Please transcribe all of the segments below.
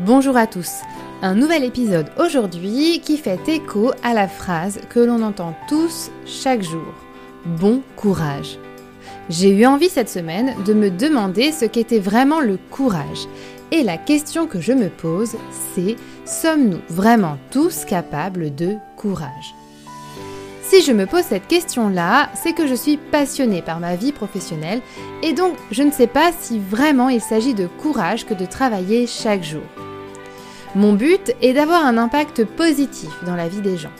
Bonjour à tous. Un nouvel épisode aujourd'hui qui fait écho à la phrase que l'on entend tous chaque jour. Bon courage. J'ai eu envie cette semaine de me demander ce qu'était vraiment le courage. Et la question que je me pose, c'est sommes-nous vraiment tous capables de courage? Si je me pose cette question-là, c'est que je suis passionnée par ma vie professionnelle et donc je ne sais pas si vraiment il s'agit de courage que de travailler chaque jour. Mon but est d'avoir un impact positif dans la vie des gens.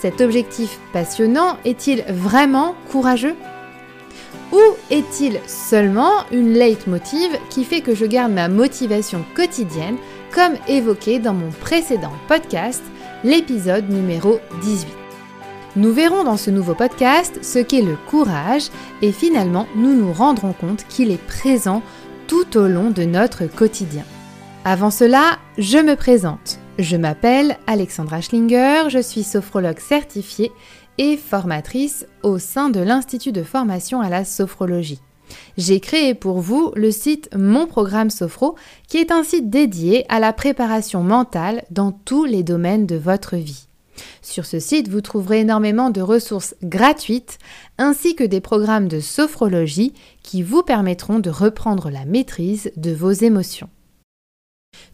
Cet objectif passionnant est-il vraiment courageux? Ou est-il seulement une leitmotiv qui fait que je garde ma motivation quotidienne comme évoqué dans mon précédent podcast, l'épisode numéro 18 nous verrons dans ce nouveau podcast ce qu'est le courage et finalement nous nous rendrons compte qu'il est présent tout au long de notre quotidien. Avant cela, je me présente. Je m'appelle Alexandra Schlinger, je suis sophrologue certifiée et formatrice au sein de l'Institut de formation à la sophrologie. J'ai créé pour vous le site Mon Programme Sophro, qui est un site dédié à la préparation mentale dans tous les domaines de votre vie. Sur ce site, vous trouverez énormément de ressources gratuites ainsi que des programmes de sophrologie qui vous permettront de reprendre la maîtrise de vos émotions.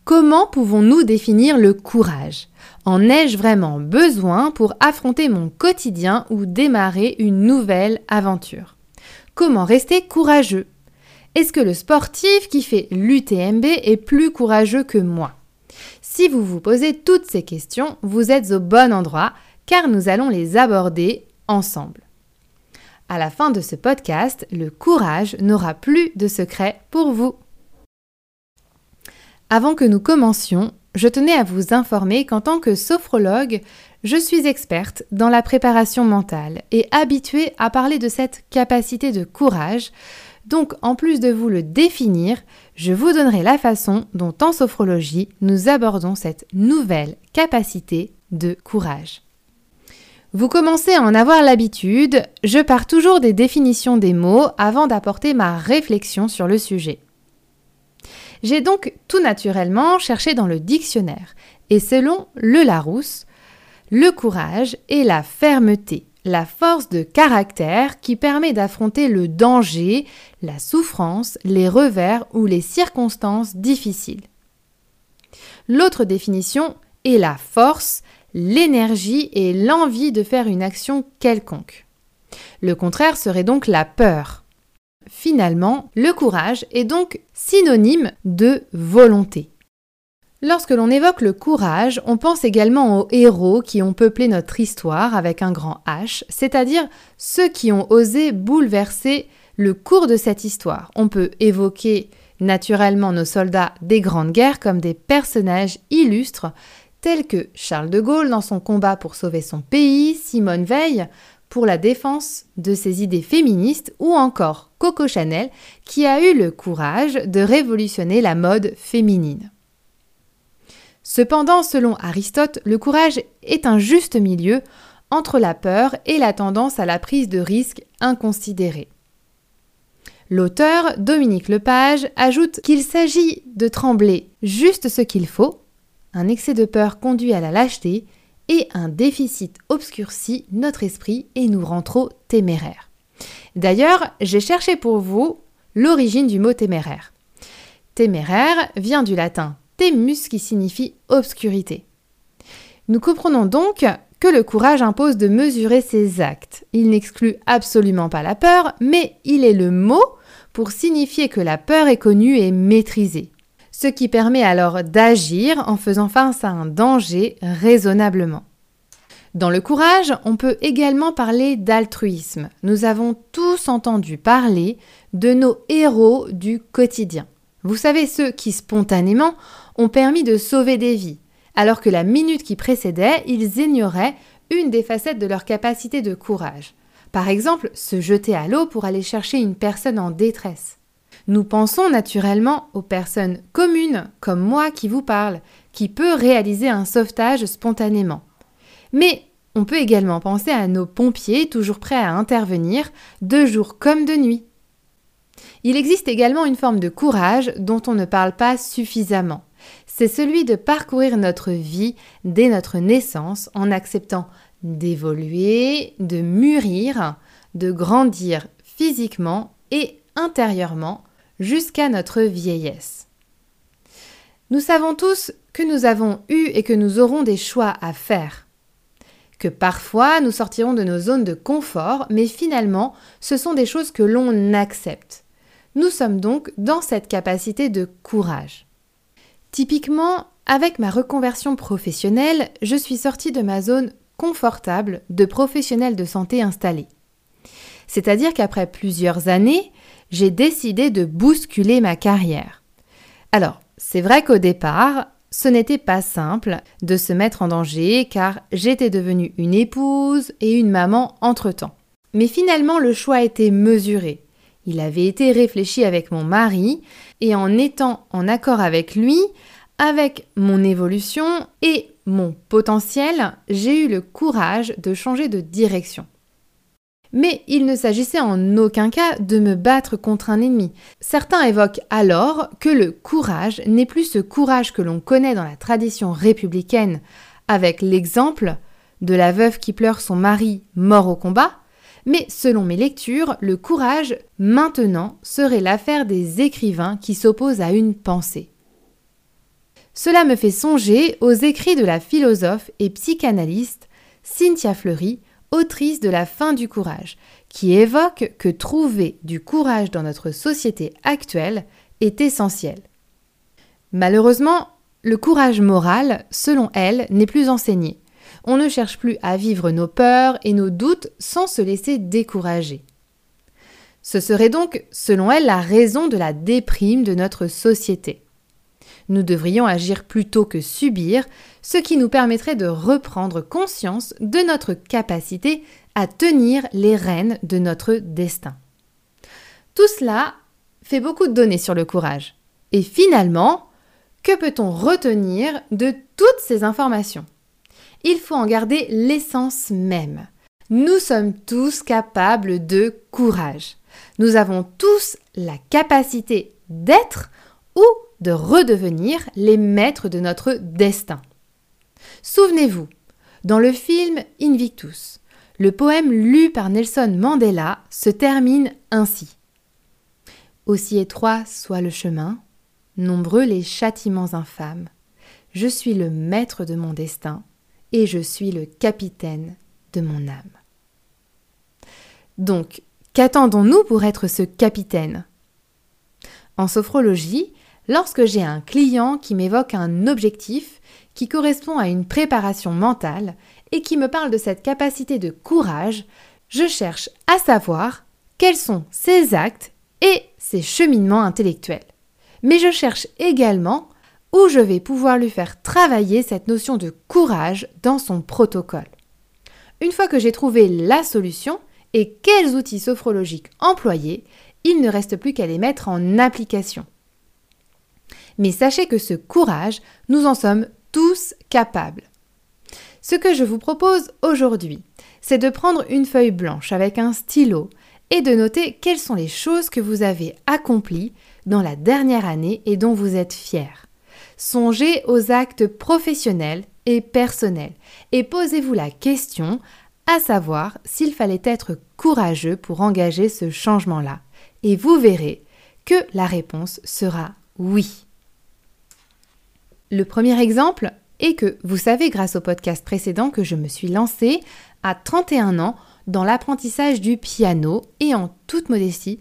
Comment pouvons-nous définir le courage? En ai-je vraiment besoin pour affronter mon quotidien ou démarrer une nouvelle aventure? Comment rester courageux? Est-ce que le sportif qui fait l'UTMB est plus courageux que moi? Si vous vous posez toutes ces questions, vous êtes au bon endroit car nous allons les aborder ensemble. À la fin de ce podcast, le courage n'aura plus de secret pour vous. Avant que nous commencions, je tenais à vous informer qu'en tant que sophrologue, je suis experte dans la préparation mentale et habituée à parler de cette capacité de courage. Donc, en plus de vous le définir, je vous donnerai la façon dont en sophrologie nous abordons cette nouvelle capacité de courage. Vous commencez à en avoir l'habitude, je pars toujours des définitions des mots avant d'apporter ma réflexion sur le sujet. J'ai donc tout naturellement cherché dans le dictionnaire, et selon le Larousse, le courage est la fermeté, la force de caractère qui permet d'affronter le danger, la souffrance, les revers ou les circonstances difficiles. L'autre définition est la force, l'énergie et l'envie de faire une action quelconque. Le contraire serait donc la peur, Finalement, le courage est donc synonyme de volonté. Lorsque l'on évoque le courage, on pense également aux héros qui ont peuplé notre histoire avec un grand H, c'est-à-dire ceux qui ont osé bouleverser le cours de cette histoire. On peut évoquer naturellement nos soldats des grandes guerres comme des personnages illustres tels que Charles de Gaulle dans son combat pour sauver son pays, Simone Veil pour la défense de ses idées féministes ou encore Coco Chanel qui a eu le courage de révolutionner la mode féminine. Cependant, selon Aristote, le courage est un juste milieu entre la peur et la tendance à la prise de risques inconsidérés. L'auteur, Dominique Lepage, ajoute qu'il s'agit de trembler juste ce qu'il faut, un excès de peur conduit à la lâcheté, et un déficit obscurcit notre esprit et nous rend trop téméraires. D'ailleurs, j'ai cherché pour vous l'origine du mot téméraire. Téméraire vient du latin temus qui signifie obscurité. Nous comprenons donc que le courage impose de mesurer ses actes. Il n'exclut absolument pas la peur, mais il est le mot pour signifier que la peur est connue et maîtrisée ce qui permet alors d'agir en faisant face à un danger raisonnablement. Dans le courage, on peut également parler d'altruisme. Nous avons tous entendu parler de nos héros du quotidien. Vous savez, ceux qui spontanément ont permis de sauver des vies, alors que la minute qui précédait, ils ignoraient une des facettes de leur capacité de courage. Par exemple, se jeter à l'eau pour aller chercher une personne en détresse. Nous pensons naturellement aux personnes communes comme moi qui vous parle, qui peut réaliser un sauvetage spontanément. Mais on peut également penser à nos pompiers toujours prêts à intervenir, de jour comme de nuit. Il existe également une forme de courage dont on ne parle pas suffisamment. c'est celui de parcourir notre vie dès notre naissance en acceptant d'évoluer, de mûrir, de grandir physiquement et intérieurement jusqu'à notre vieillesse. Nous savons tous que nous avons eu et que nous aurons des choix à faire. Que parfois nous sortirons de nos zones de confort, mais finalement ce sont des choses que l'on accepte. Nous sommes donc dans cette capacité de courage. Typiquement, avec ma reconversion professionnelle, je suis sortie de ma zone confortable de professionnel de santé installé. C'est-à-dire qu'après plusieurs années, j'ai décidé de bousculer ma carrière. Alors, c'est vrai qu'au départ, ce n'était pas simple de se mettre en danger car j'étais devenue une épouse et une maman entre-temps. Mais finalement, le choix été mesuré. Il avait été réfléchi avec mon mari et en étant en accord avec lui, avec mon évolution et mon potentiel, j'ai eu le courage de changer de direction. Mais il ne s'agissait en aucun cas de me battre contre un ennemi. Certains évoquent alors que le courage n'est plus ce courage que l'on connaît dans la tradition républicaine, avec l'exemple de la veuve qui pleure son mari mort au combat, mais selon mes lectures, le courage maintenant serait l'affaire des écrivains qui s'opposent à une pensée. Cela me fait songer aux écrits de la philosophe et psychanalyste Cynthia Fleury, autrice de La fin du courage, qui évoque que trouver du courage dans notre société actuelle est essentiel. Malheureusement, le courage moral, selon elle, n'est plus enseigné. On ne cherche plus à vivre nos peurs et nos doutes sans se laisser décourager. Ce serait donc, selon elle, la raison de la déprime de notre société. Nous devrions agir plutôt que subir, ce qui nous permettrait de reprendre conscience de notre capacité à tenir les rênes de notre destin. Tout cela fait beaucoup de données sur le courage. Et finalement, que peut-on retenir de toutes ces informations? Il faut en garder l'essence même. Nous sommes tous capables de courage. Nous avons tous la capacité d'être ou de redevenir les maîtres de notre destin. Souvenez-vous, dans le film Invictus, le poème lu par Nelson Mandela se termine ainsi. Aussi étroit soit le chemin, nombreux les châtiments infâmes, je suis le maître de mon destin et je suis le capitaine de mon âme. Donc, qu'attendons-nous pour être ce capitaine? En sophrologie, lorsque j'ai un client qui m'évoque un objectif qui correspond à une préparation mentale et qui me parle de cette capacité de courage, je cherche à savoir quels sont ses actes et ses cheminements intellectuels. Mais je cherche également où je vais pouvoir lui faire travailler cette notion de courage dans son protocole. Une fois que j'ai trouvé la solution et quels outils sophrologiques employer, il ne reste plus qu'à les mettre en application. Mais sachez que ce courage, nous en sommes tous capables. Ce que je vous propose aujourd'hui, c'est de prendre une feuille blanche avec un stylo et de noter quelles sont les choses que vous avez accomplies dans la dernière année et dont vous êtes fiers. Songez aux actes professionnels et personnels et posez-vous la question à savoir s'il fallait être courageux pour engager ce changement-là. Et vous verrez que la réponse sera oui. Le premier exemple est que vous savez grâce au podcast précédent que je me suis lancée à 31 ans dans l'apprentissage du piano et en toute modestie,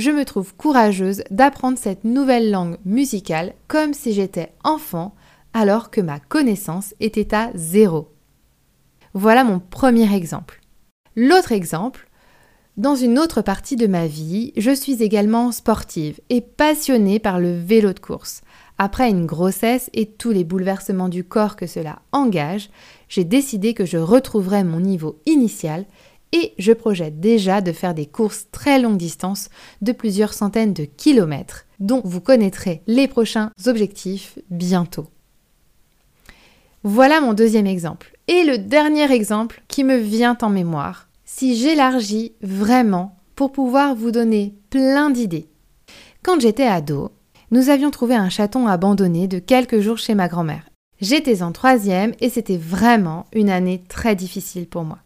je me trouve courageuse d'apprendre cette nouvelle langue musicale comme si j'étais enfant alors que ma connaissance était à zéro. Voilà mon premier exemple. L'autre exemple, dans une autre partie de ma vie, je suis également sportive et passionnée par le vélo de course. Après une grossesse et tous les bouleversements du corps que cela engage, j'ai décidé que je retrouverais mon niveau initial et je projette déjà de faire des courses très longue distance de plusieurs centaines de kilomètres, dont vous connaîtrez les prochains objectifs bientôt. Voilà mon deuxième exemple. Et le dernier exemple qui me vient en mémoire, si j'élargis vraiment pour pouvoir vous donner plein d'idées. Quand j'étais ado, nous avions trouvé un chaton abandonné de quelques jours chez ma grand-mère. J'étais en troisième et c'était vraiment une année très difficile pour moi.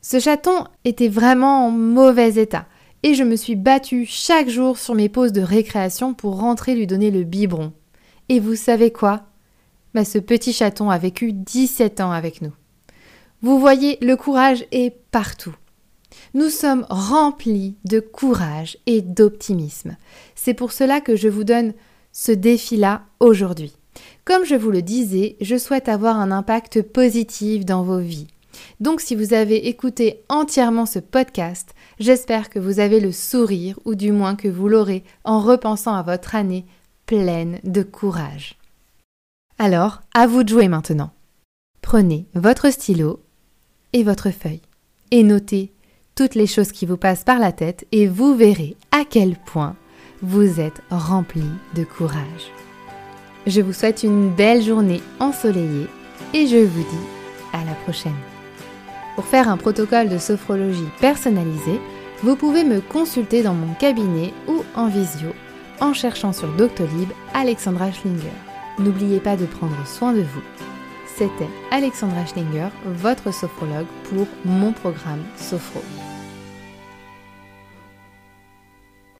Ce chaton était vraiment en mauvais état et je me suis battue chaque jour sur mes pauses de récréation pour rentrer lui donner le biberon. Et vous savez quoi? Bah, Ce petit chaton a vécu 17 ans avec nous. Vous voyez, le courage est partout. Nous sommes remplis de courage et d'optimisme. C'est pour cela que je vous donne ce défi-là aujourd'hui. Comme je vous le disais, je souhaite avoir un impact positif dans vos vies. Donc si vous avez écouté entièrement ce podcast, j'espère que vous avez le sourire ou du moins que vous l'aurez en repensant à votre année pleine de courage. Alors, à vous de jouer maintenant. Prenez votre stylo et votre feuille et notez toutes les choses qui vous passent par la tête et vous verrez à quel point vous êtes rempli de courage. Je vous souhaite une belle journée ensoleillée et je vous dis à la prochaine. Pour faire un protocole de sophrologie personnalisé, vous pouvez me consulter dans mon cabinet ou en visio en cherchant sur Doctolib Alexandra Schlinger. N'oubliez pas de prendre soin de vous. C'était Alexandra Schlinger, votre sophrologue pour mon programme Sophro.